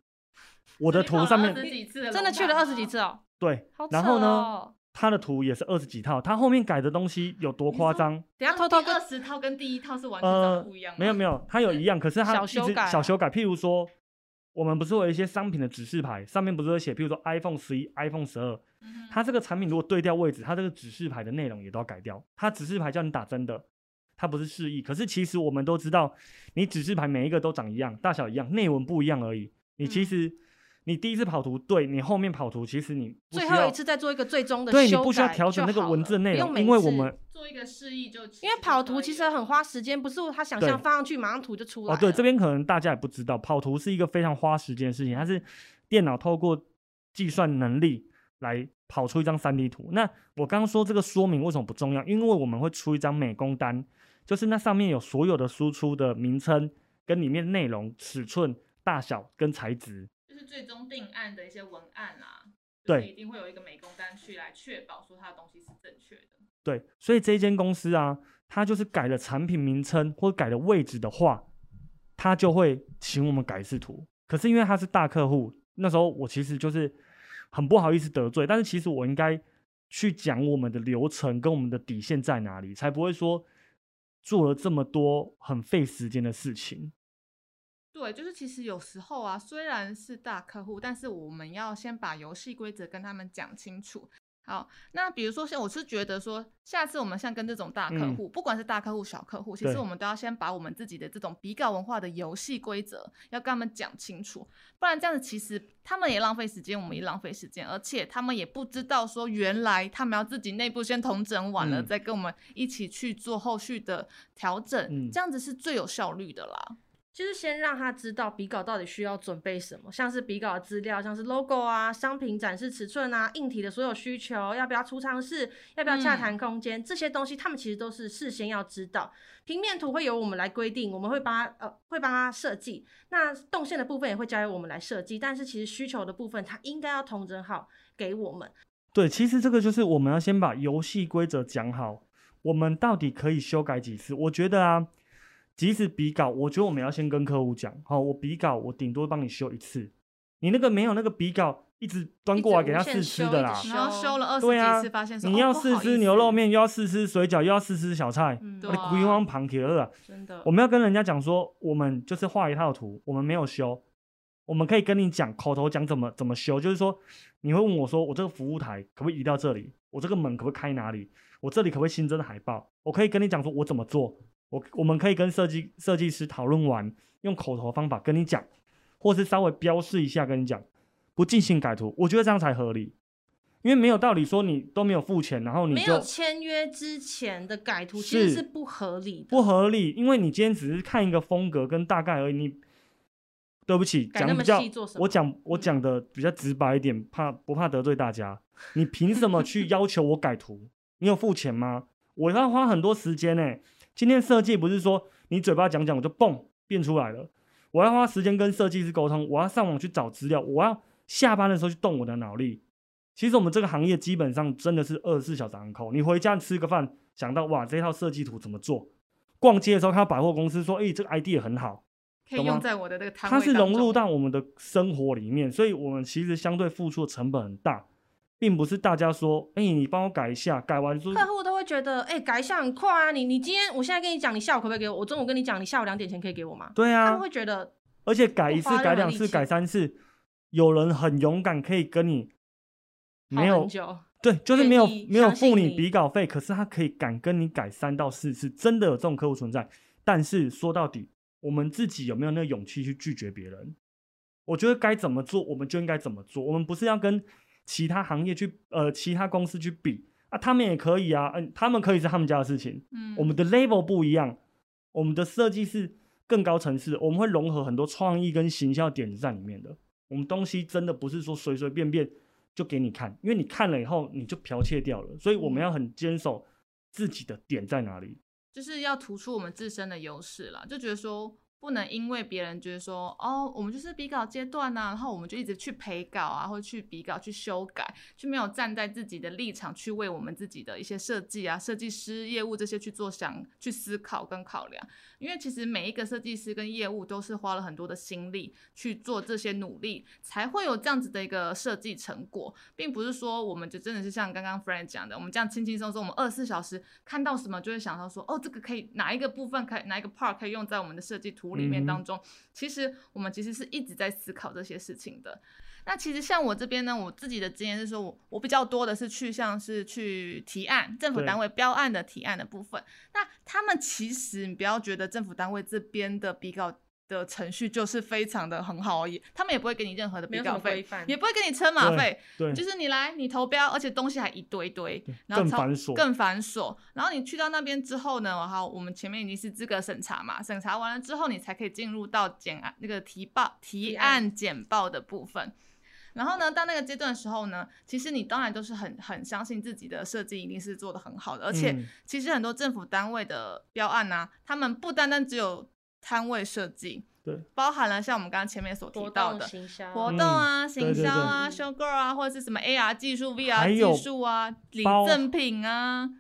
我的图上面20几次的真的去了二十几次哦，对然后呢，哦他的图也是二十几套，他后面改的东西有多夸张？等下偷偷跟二十套跟第一套是完全不一样吗？没有没有，他有一样，可是他小修改啊小修改，譬如说。我们不是有一些商品的指示牌，上面不是会写，譬如说 iPhone 十一、iPhone 十二，它这个产品如果对调位置，它这个指示牌的内容也都要改掉。它指示牌叫你打真的，它不是示意。可是其实我们都知道，你指示牌每一个都长一样，大小一样，内文不一样而已。你其嗯实、你第一次跑图对，你后面跑图其实你最后一次再做一个最终的修对你不需要改调整那个文字内容，因为我们做一个示意就因为跑图其实很花时间，不是他想象放上去马上图就出来哦，对，了这边可能大家也不知道，跑图是一个非常花时间的事情，它是电脑透过计算能力来跑出一张三 D 图。那我刚刚说这个说明为什么不重要？因为我们会出一张美工单，就是那上面有所有的输出的名称跟里面内容、尺寸、大小跟材质。就是最终定案的一些文案啦，对就是一定会有一个美工单去来确保说他的东西是正确的。对，所以这间公司啊，他就是改了产品名称或改了位置的话，他就会请我们改视图。可是因为他是大客户，那时候我其实就是很不好意思得罪，但是其实我应该去讲我们的流程跟我们的底线在哪里，才不会说做了这么多很费时间的事情。对，就是其实有时候啊，虽然是大客户，但是我们要先把游戏规则跟他们讲清楚。好，那比如说像我是觉得说，下次我们像跟这种大客嗯。户，不管是大客户、小客户，其实我们都要先把我们自己的这种比稿文化的游戏规则要跟他们讲清楚，不然这样子其实他们也浪费时间，我们也浪费时间，而且他们也不知道说原来他们要自己内部先统整完了，嗯。再跟我们一起去做后续的调整，嗯。这样子是最有效率的啦。就是先让他知道笔稿到底需要准备什么，像是笔稿的资料，像是 logo 啊、商品展示尺寸啊、硬体的所有需求，要不要出厂室，要不要洽谈空间，这些东西他们其实都是事先要知道。平面图会由我们来规定，我们会帮他呃会帮他设计，那动线的部分也会交由我们来设计，但是其实需求的部分，他应该要统整好给我们。对，其实这个就是我们要先把游戏规则讲好，我们到底可以修改几次？我觉得啊，即使比稿，我觉得我们要先跟客户讲，好，我比稿我顶多帮你修一次，你那个没有那个比稿一直端过来给他试吃的啦然后修了二十几次，发现说你哦要试吃牛肉面，又要试吃水饺，又要试吃小菜，嗯，对啊我的规方旁铁二啊！真的我，们要跟人家讲说，我们就是画一套图，我们没有修，我们可以跟你讲口头讲怎么怎么修，就是说你会问我说，我这个服务台可不可以移到这里？我这个门可不可以开哪里？我这里可不可以新增海报？我可以跟你讲说我怎么做，我我们可以跟设计设计师讨论完，用口头方法跟你讲，或是稍微标示一下跟你讲，不进行改图，我觉得这样才合理。因为没有道理说你都没有付钱，然后你没有签约之前的改图其实是是不合理的，不合理，因为你今天只是看一个风格跟大概而已。你对不起，改那么讲比较细做什么我讲我嗯讲的比较直白一点，怕不怕得罪大家？你凭什么去要求我改图？你有付钱吗？我要花很多时间呢、今天设计不是说你嘴巴讲讲我就蹦变出来了，我要花时间跟设计师沟通，我要上网去找资料，我要下班的时候去动我的脑力。其实我们这个行业基本上真的是二十四小时昂扣。你回家吃个饭，想到哇这套设计图怎么做？逛街的时候看到百货公司说，哎、这个 idea 很好，可以用在我的这个摊位它是融入到我们的生活里面，所以我们其实相对付出的成本很大，并不是大家说，哎、你帮我改一下，改完之后客户都会觉得，哎、改一下很快啊！你你今天我现在跟你讲，你下午可不可以给我？我中午跟你讲，你下午两点前可以给我吗？对啊他们，会觉得而且改一次、改两次、改三次，有人很勇敢，可以跟你没有对，就是没有没有付你相信你笔稿费，可是他可以敢跟你改三到四次，真的有这种客户存在。但是说到底，我们自己有没有那个勇气去拒绝别人？我觉得该怎么做，我们就应该怎么做。我们不是要跟其他行业去呃其他公司去比啊，他们也可以啊，嗯、他们可以是他们家的事情。嗯，我们的 level 不一样，我们的设计是更高层次，我们会融合很多创意跟行销点子在里面的。我们东西真的不是说随随便便就给你看，因为你看了以后你就剽窃掉了，所以我们要很坚守自己的点在哪里。就是要突出我们自身的优势啦，就觉得说不能因为别人觉得说哦，我们就是比稿阶段呐、然后我们就一直去陪稿啊，或去比稿去修改，就没有站在自己的立场去为我们自己的一些设计啊、设计师、业务这些去做想、去思考跟考量。因为其实每一个设计师跟业务都是花了很多的心力去做这些努力，才会有这样子的一个设计成果，并不是说我们就真的是像刚刚 Friend 讲的，我们这样轻轻松松，我们二十四小时看到什么就会想到说，哦，这个可以哪一个部分可以哪一个 part 可以用在我们的设计图里面当中。其实我们其实是一直在思考这些事情的。那其实像我这边呢，我自己的经验是说，我我比较多的是去像是去提案，政府对单位标案的提案的部分。那他们其实你不要觉得政府单位这边的比稿的程序就是非常的很好而已，他们也不会给你任何的比稿费，也不会给你车马对费，对，就是你来你投标，而且东西还一堆堆，然后超更繁琐更繁琐。然后你去到那边之后呢，好，我们前面已经是资格审查嘛，审查完了之后，你才可以进入到简案那个提报提案简报的部分。然后呢，到那个阶段的时候呢，其实你当然都是很很相信自己的设计一定是做的很好的，而且嗯。其实很多政府单位的标案呢、他们不单单只有摊位设计，对，包含了像我们刚刚前面所提到的行销。活动啊、行销啊、对。修购啊，或者是什么 AR 技术、VR 技术啊、礼包赠品啊，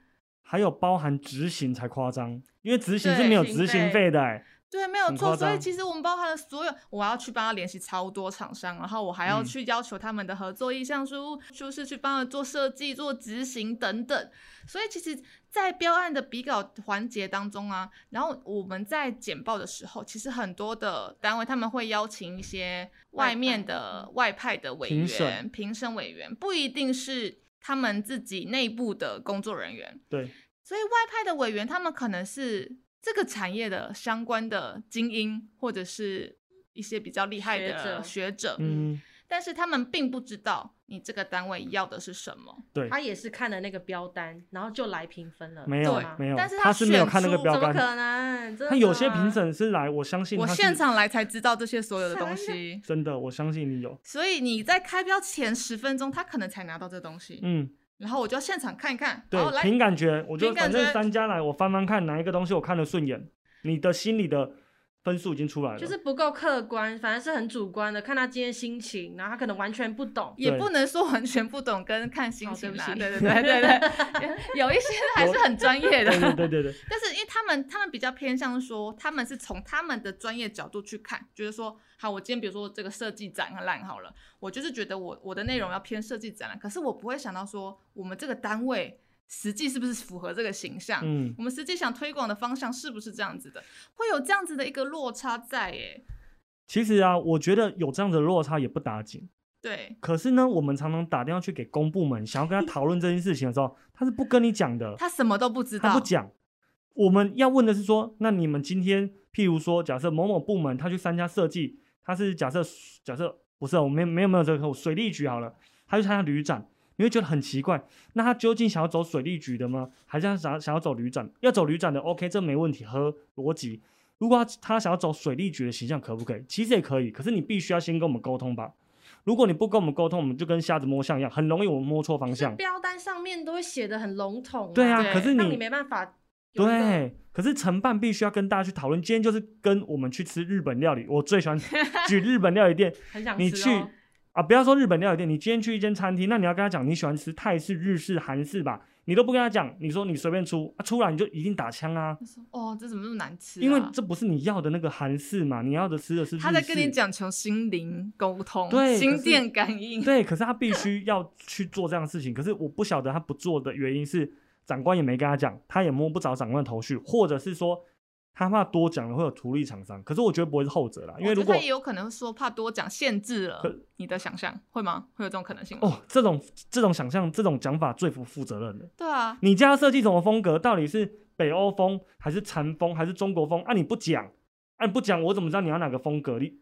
还有包含执行才夸张，因为执行是对没有行执行费费的、欸，对，没有错。所以其实我们包含了所有，我要去帮他联系超多厂商，然后我还要嗯去要求他们的合作意向书，就是去帮他做设计、做执行等等。所以其实，在标案的比稿环节当中啊，然后我们在简报的时候，其实很多的单位他们会邀请一些外面的外派的委员、评审委员，不一定是他们自己内部的工作人员。对，所以外派的委员，他们可能是这个产业的相关的精英，或者是一些比较厉害的学者嗯，但是他们并不知道你这个单位要的是什么。对，他也是看了那个标单，然后就来评分了，没有没有，但是他他是没有选看那个出怎么，可能？他有些吗评审是来，我相信我现场来才知道这些所有的东西，真的，我相信你有，所以你在开标前十分钟，他可能才拿到这东西，嗯，然后我就要现场看一看，对凭感觉，我就反正三家来，我翻翻看哪一个东西我看得顺眼，你的心里的分数已经出来了，就是不够客观，反而是很主观的，看他今天心情，然后他可能完全不懂。也不能说完全不懂跟看心情啦，不起。对对对对对，有一些 还是很专业的，对对对对对，但是因为他们他们比较偏向说，他们是从他们的专业角度去看，觉得说，好，我今天比如说这个设计展览好了，我就是觉得我我的内容要偏设计展览，可是我不会想到说，我们这个单位实际是不是符合这个形象，嗯，我们实际想推广的方向是不是这样子的，会有这样子的一个落差在，耶。其实啊，我觉得有这样的落差也不打紧。对，可是呢，我们常常打电话去给公部门，想要跟他讨论这件事情的时候，他是不跟你讲的，他什么都不知道，他不讲。我们要问的是说，那你们今天，譬如说，假设某某部门他去参加设计，他是假设假设不是，我没没有没有这个客户，水利局好了，他去参加旅展，你会觉得很奇怪，那他究竟想要走水利局的吗？还是他想想要走旅展？要走旅展的，OK，这没问题，合逻辑。如果他他想要走水利局的形象，可不可以？其实也可以，可是你必须要先跟我们沟通吧。如果你不跟我们沟通，我们就跟瞎子摸象一样，很容易我们摸错方向。标单上面都会写的很笼统、对啊，可是你没办法。对，可是承办必须要跟大家去讨论。今天就是跟我们去吃日本料理，我最喜欢 举日本料理店。很想你去。啊，不要说日本料理店，你今天去一间餐厅，那你要跟他讲你喜欢吃泰式、日式、韩式吧，你都不跟他讲，你说你随便出啊，出来你就一定打枪啊，他说哦，这怎么那么难吃、啊？因为这不是你要的那个韩式嘛，你要的吃的是。他在跟你讲求心灵沟通，对心电感应。对，可是他必须要去做这样的事情。可是我不晓得他不做的原因是长官也没跟他讲，他也摸不着长官的头绪，或者是说他怕多讲了会有图利厂商。可是我觉得不会是后者啦，因为他也有可能说怕多讲限制了你的想象，会吗？会有这种可能性吗？哦，这种这种想象、这种讲法最不负责任的。对啊，你家设计什么风格？到底是北欧风还是禅风还是中国风？啊，你不讲，啊你不讲，我怎么知道你要哪个风格？你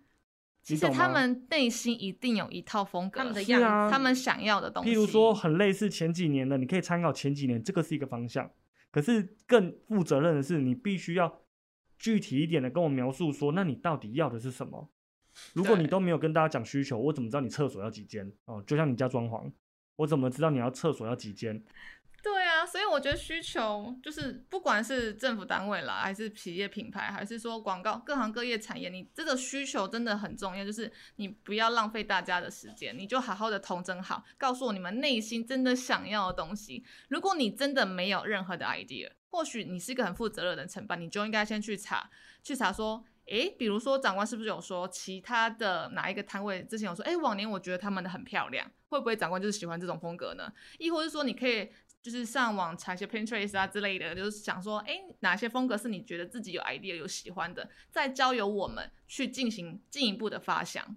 其实他们内心一定有一套风格，他们的样是啊，他们想要的东西。譬如说很类似前几年的，你可以参考前几年，这个是一个方向。可是更负责任的是，你必须要具体一点的跟我描述说，那你到底要的是什么？如果你都没有跟大家讲需求，我怎么知道你厕所要几间？哦，就像你家装潢，我怎么知道你要厕所要几间？对啊，所以我觉得需求就是不管是政府单位啦，还是企业品牌，还是说广告，各行各业产业，你这个需求真的很重要，就是你不要浪费大家的时间，你就好好的统整好，告诉我你们内心真的想要的东西。如果你真的没有任何的 idea，或许你是一个很负责任的承办，你就应该先去查，去查说。诶，比如说长官是不是有说其他的哪一个摊位之前有说，诶，往年我觉得他们的很漂亮，会不会长官就是喜欢这种风格呢？亦或是说你可以就是上网查一些 Pinterest 啊之类的，就是想说，哎，哪些风格是你觉得自己有 idea 有喜欢的，再交由我们去进行进一步的发想。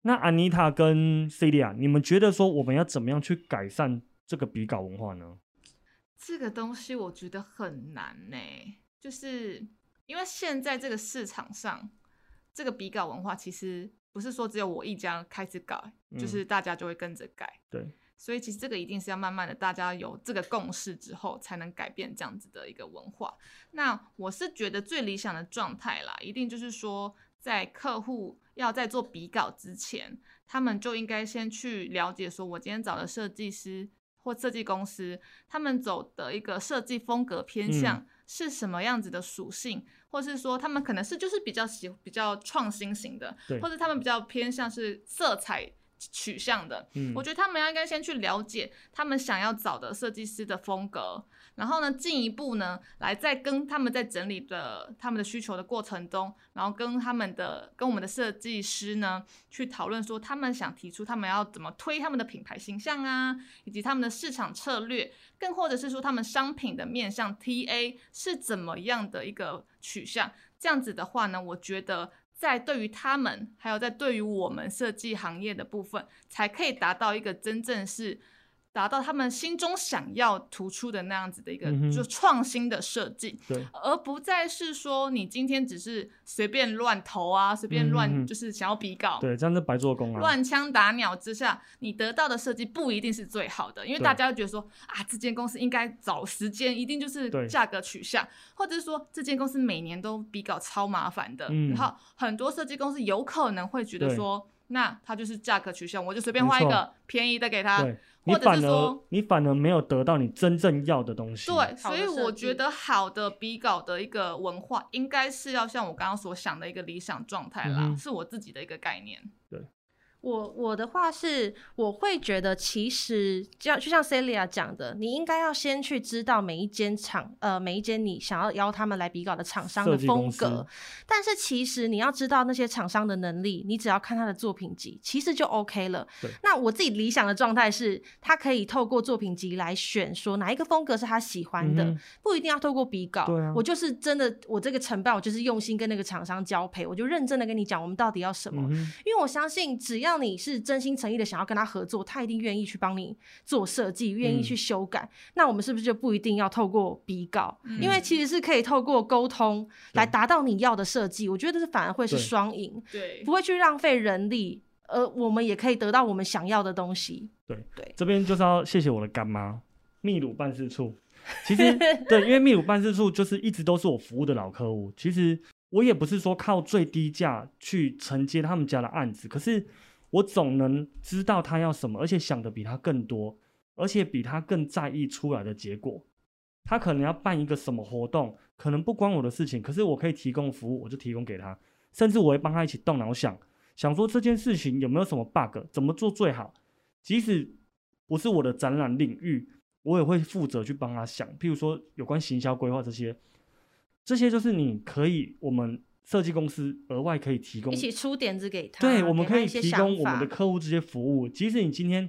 那 Anita 跟 Celia，你们觉得说我们要怎么样去改善这个比稿文化呢？这个东西我觉得很难呢，就是因为现在这个市场上，这个比稿文化其实不是说只有我一家开始改，嗯就是大家就会跟着改。对，所以其实这个一定是要慢慢的，大家有这个共识之后，才能改变这样子的一个文化。那我是觉得最理想的状态啦，一定就是说，在客户要在做比稿之前，他们就应该先去了解，说我今天找的设计师或设计公司，他们走的一个设计风格偏向是什么样子的属性，或是说他们可能是就是比较喜比较创新型的，或者他们比较偏向是色彩取向的。嗯我觉得他们要应该先去了解他们想要找的设计师的风格，然后呢，进一步呢，来再跟他们在整理的他们的需求的过程中，然后跟他们的跟我们的设计师呢去讨论说，他们想提出他们要怎么推他们的品牌形象啊，以及他们的市场策略，更或者是说他们商品的面向 TA 是怎么样的一个取向。这样子的话呢，我觉得在对于他们，还有在对于我们设计行业的部分，才可以达到一个真正是。达到他们心中想要突出的那样子的一个就创新的设计，对，而不再是说你今天只是随便乱投啊，随便乱就是想要比稿，对，这样是白做工啊。乱枪打鸟之下，你得到的设计不一定是最好的，因为大家会觉得说啊，这间公司应该找时间，一定就是价格取向，或者是说这间公司每年都比稿超麻烦的，嗯。然后很多设计公司有可能会觉得说，那它就是价格取向，我就随便画一个便宜的给他，对，你或者反而是说。你反而没有得到你真正要的东西。对，所以我觉得好的笔稿的一个文化，应该是要像我刚刚所想的一个理想状态啦，嗯是我自己的一个概念。我我的话是，我会觉得其实这样，就像 Celia 讲的，你应该要先去知道每一间厂，呃，每一间你想要邀他们来比稿的厂商的风格。但是其实你要知道那些厂商的能力，你只要看他的作品集，其实就 OK 了。那我自己理想的状态是，他可以透过作品集来选，说哪一个风格是他喜欢的，嗯不一定要透过比稿。对啊我就是真的，我这个承办，我就是用心跟那个厂商交配，我就认真的跟你讲，我们到底要什么。嗯，因为我相信，只要你是真心诚意的想要跟他合作，他一定愿意去帮你做设计，愿意嗯去修改。那我们是不是就不一定要透过比稿？嗯因为其实是可以透过沟通来达到你要的设计。我觉得这反而会是双赢，对不会去浪费人力，而我们也可以得到我们想要的东西。对对这边就是要谢谢我的干妈秘鲁办事处。其实对，因为秘鲁办事处就是一直都是我服务的老客户。其实我也不是说靠最低价去承接他们家的案子，可是我总能知道他要什么，而且想的比他更多，而且比他更在意出来的结果。他可能要办一个什么活动，可能不关我的事情，可是我可以提供服务，我就提供给他，甚至我会帮他一起动脑想，想说这件事情有没有什么 bug，怎么做最好。即使不是我的展览领域，我也会负责去帮他想，譬如说有关行销规划这些，这些就是你可以我们设计公司额外可以提供一，起出点子给他，对，我们可以提供我们的客户这些服务。即使你今天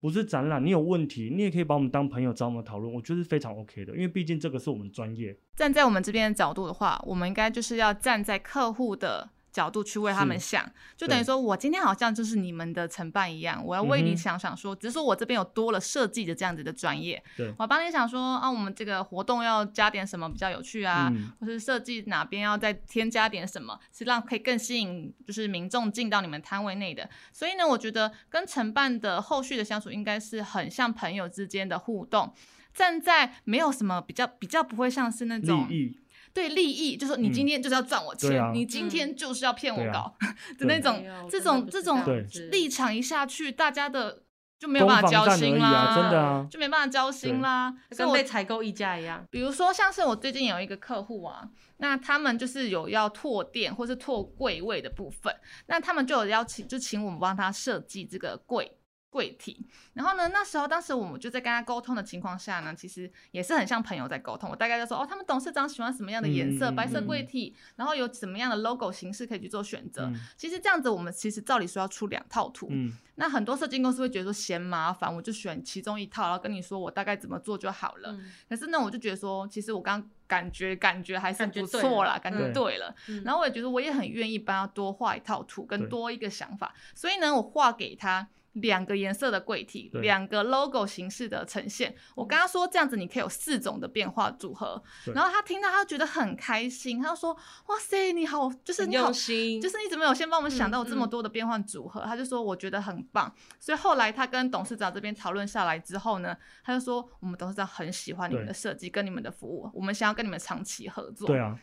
不是展览，你有问题，你也可以把我们当朋友找我们讨论，我觉得是非常 OK 的，因为毕竟这个是我们专业。站在我们这边的角度的话，我们应该就是要站在客户的角度去为他们想，就等于说我今天好像就是你们的承办一样，我要为你想想说，只是说我这边有多了设计的这样子的专业，对我帮你想说啊，我们这个活动要加点什么比较有趣啊，嗯或是设计哪边要再添加点什么，是让可以更吸引就是民众进到你们摊位内的。所以呢，我觉得跟承办的后续的相处应该是很像朋友之间的互动。站在没有什么比较比较不会像是那利种益，对利益，就是说你今天就是要赚我钱，你今天就是要骗我搞、的那种这种这种立场一下去，大家的就没有攻办法交心啦，啊，真的啊，就没办法交心啦。跟被采购溢价一样。比如说，像是我最近有一个客户啊，那他们就是有要拓店或是拓柜位的部分，那他们就有邀请，就请我们帮他设计这个柜柜体。然后呢，那时候当时我们就在跟他沟通的情况下呢，其实也是很像朋友在沟通。我大概就说，哦，他们董事长喜欢什么样的颜色，白色嗯柜体，然后有什么样的 logo 形式可以去做选择。嗯其实这样子，我们其实照理说要出两套图，嗯，那很多设计公司会觉得说嫌麻烦，我就选其中一套，然后跟你说我大概怎么做就好了。嗯可是呢，我就觉得说，其实我刚感觉感觉还是不错啦，了感觉对对了。嗯然后我也觉得我也很愿意帮他多画一套图，跟多一个想法。所以呢，我画给他两个颜色的柜体，两个 logo 形式的呈现。我跟他说这样子，你可以有四种的变化组合。然后他听到，他就觉得很开心，他就说：“哇塞，你好，就是你好就是你怎么有先帮我们想到有这么多的变换组合？他就说我觉得很棒，所以后来他跟董事长这边讨论下来之后呢，他就说我们董事长很喜欢你们的设计跟你们的服务，我们想要跟你们长期合作。对啊，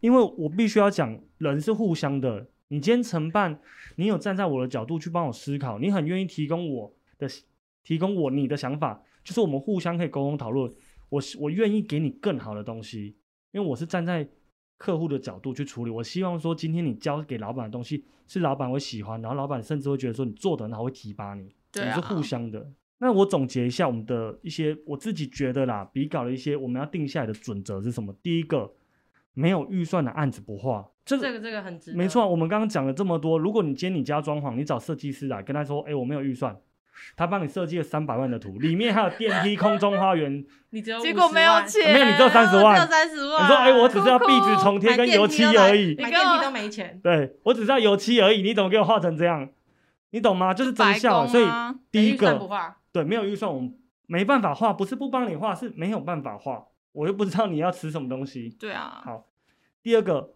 因为我必须要讲，人是互相的。你今天承办，你有站在我的角度去帮我思考，你很愿意提供我的，提供我你的想法，就是我们互相可以沟通讨论。我是我愿意给你更好的东西，因为我是站在客户的角度去处理。我希望说，今天你交给老板的东西是老板会喜欢，然后老板甚至会觉得说你做的很好，会提拔你。对啊我们是互相的。那我总结一下我们的一些我自己觉得啦，比稿的一些我们要定下来的准则是什么？第一个，没有预算的案子不画，这个这个这个很值得。没错啊，我们刚刚讲了这么多，如果你今天你家装潢，你找设计师来跟他说，哎、我没有预算，他帮你设计了三百万的图，里面还有电梯、空中花园，你只有结果50万没有钱，没有你只有30只有万三十万。你说，哎、我只是要壁纸重贴跟油漆而已，买你电梯都没钱。对我只是要油漆而已，你怎么给我画成这样？你懂吗？就是真白相。所以啊第一个，对，没有预算，我们没办法画，不是不帮你画，是没有办法画，我又不知道你要吃什么东西。对啊，好，第二个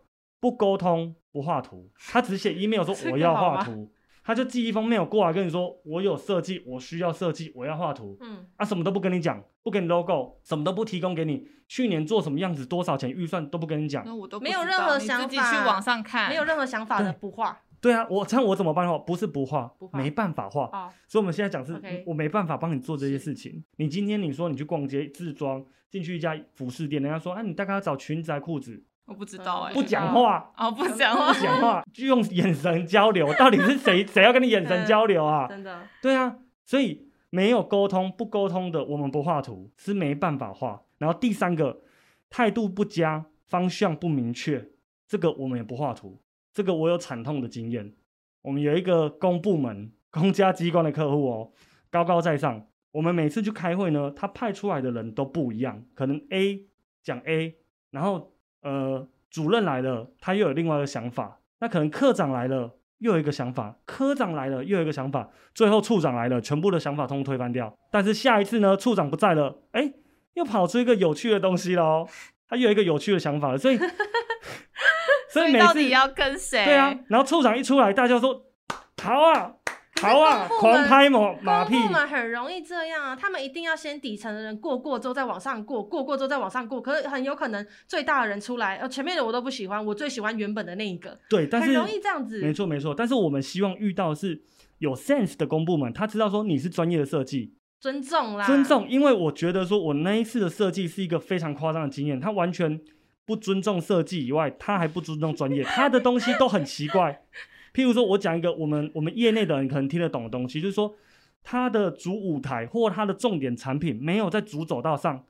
不沟通不画图，他只写 email 说我要画图，他就寄一封 mail 过来跟你说我有设计，我需要设计，我要画图，嗯，啊什么都不跟你讲，不给你 logo，什么都不提供给你，去年做什么样子，多少钱预算都不跟你讲。那我都不没有任何你自己想法去网上看，没有任何想法的不画。对啊，我这样我怎么办的话？不是不画，不画。没办法画。哦，所以我们现在讲是我没办法帮你做这些事情。你今天你说你去逛街自装，进去一家服饰店，人家说啊，你大概要找裙子还裤子，我不知道哎，不嗯讲话，哦，不讲话不，讲话，就用眼神交流，到底是谁 谁要跟你眼神交流啊？真的。对啊，所以没有沟通，不沟通的，我们不画图是没办法画。然后第三个，态度不佳，方向不明确，这个我们也不画图。这个我有惨痛的经验。我们有一个公部门、公家机关的客户哦，高高在上。我们每次去开会呢，他派出来的人都不一样，可能 A 讲 A，然后呃主任来了，他又有另外一个想法。那可能科长来了，又有一个想法，科长来了又有一个想法，最后处长来了，全部的想法通通推翻掉。但是下一次呢，处长不在了，哎，又跑出一个有趣的东西了哦，他又有一个有趣的想法了，所以所所以每次以到底要跟谁？对啊，然后处长一出来，大家说好啊好啊，狂拍马马屁公，部门很容易这样啊，他们一定要先底层的人过过之后再往上过，过过之后再往上过。可是很有可能最大的人出来，呃，前面的我都不喜欢，我最喜欢原本的那一个，对，但是很容易这样子。没错没错，但是我们希望遇到的是有 sense 的公部门，他知道说你是专业的设计，尊重啦，尊重，因为我觉得说我那一次的设计是一个非常夸张的经验，他完全不尊重设计以外，他还不尊重专业，他的东西都很奇怪。譬如说，我讲一个我们我们业内的人可能听得懂的东西，就是说它的主舞台或它的重点产品没有在主走道上，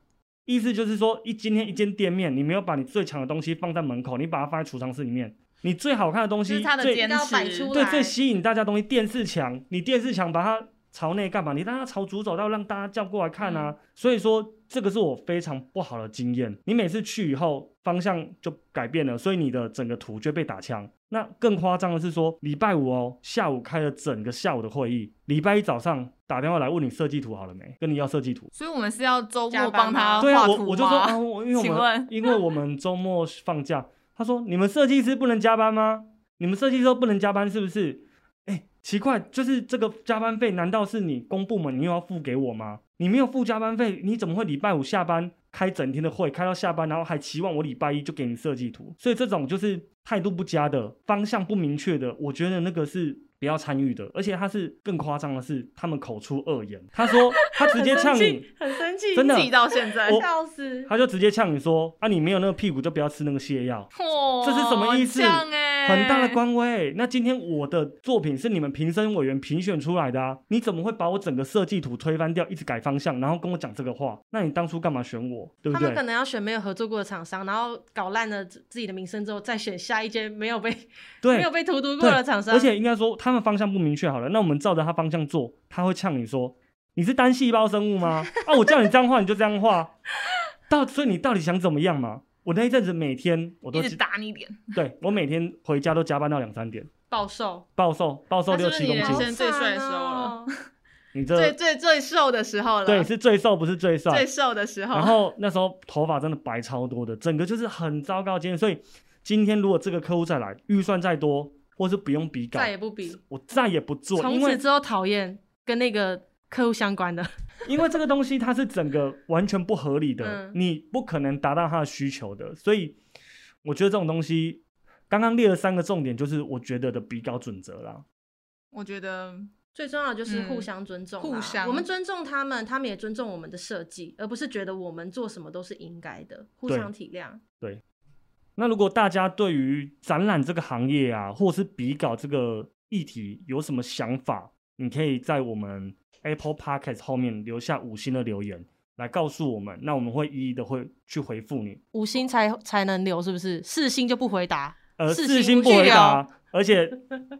意思就是说，一今天一间店面，你没有把你最强的东西放在门口，你把它放在储藏室里面，你最好看的东西，这是他的最摆出。对，最吸引大家的东西，电视墙，你电视墙把它朝内干嘛？你让他朝主走道，让大家叫过来看啊。所以说，这个是我非常不好的经验。你每次去以后，方向就改变了，所以你的整个图就被打枪。那更夸张的是说，礼拜五哦，下午开了整个下午的会议，礼拜一早上打电话来问你设计图好了没？跟你要设计图。所以我们是要周末帮他对啊，我我就说啊，我因为我们请问因为我们周末放假，他说你们设计师不能加班吗？你们设计师都不能加班是不是？哎，奇怪，就是这个加班费，难道是你公部门你又要付给我吗？你没有付加班费，你怎么会礼拜五下班开整天的会，开到下班，然后还期望我礼拜一就给你设计图？所以这种就是态度不佳的、方向不明确的，我觉得那个是不要参与的。而且他是更夸张的是，他们口出恶言，他说他直接呛你。很生气，真的记到现在，我笑死。他就直接呛你说：“啊，你没有那个屁股就不要吃那个泻药，嚯这是什么意思哎，很大的官威。那今天我的作品是你们评审委员评选出来的啊，你怎么会把我整个设计图推翻掉，一直改方向，然后跟我讲这个话？那你当初干嘛选我，对不对？他们可能要选没有合作过的厂商，然后搞烂了自自己的名声之后，再选下一间没有被对 没有被荼毒过的厂商。而且应该说他们方向不明确好了，那我们照着他方向做，他会呛你说你是单细胞生物吗？啊，我叫你这样画你就这样画，到所以你到底想怎么样嘛？我那一阵子每天我都一直打你脸，对我每天回家都加班到两三点。暴瘦，暴瘦，暴瘦六七公斤生。最帅的时候了你最这最最最瘦的时候了，对是最瘦，不是最帅最。瘦的时候。然后那时候头发真的白超多的，整个就是很糟糕今天。所以今天如果这个客户再来，预算再多，或是不用比稿再，也不比，我再也不做，从此之后讨厌跟那个客户相关的。因为这个东西它是整个完全不合理的，嗯你不可能达到他的需求的。所以我觉得这种东西，刚刚列了三个重点，就是我觉得的比稿准则啦。我觉得最重要的就是互嗯相尊重啦、互相我们尊重他们，他们也尊重我们的设计，而不是觉得我们做什么都是应该的，互对相体谅。对那如果大家对于展览这个行业啊，或是比稿这个议题有什么想法，你可以在我们 Apple Podcast 后面留下五星的留言，来告诉我们，那我们会一一的会去回复你。五星才才能留，是不是？四星就不回答。呃，四四星不回答，而且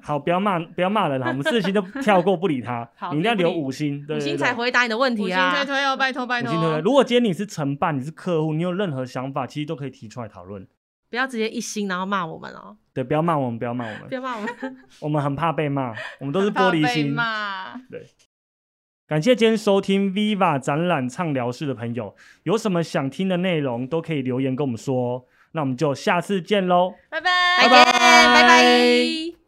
好，不要骂，不要骂人啦，我们四星都跳过不理他 好，你一定要留五星，五星才回答你的问五星题啊推！推哦，拜托拜托。如果今天你是承办，你是客户，你有任何想法，其实都可以提出来讨论。不要直接一心然后骂我们哦，对，不要骂我们，不要骂我们不，要骂我们。我们很怕被骂，我们都是玻璃心。对。感谢今天收听 Viva 展览畅聊室的朋友，有什么想听的内容都可以留言跟我们说哦。那我们就下次见喽，拜拜，拜拜。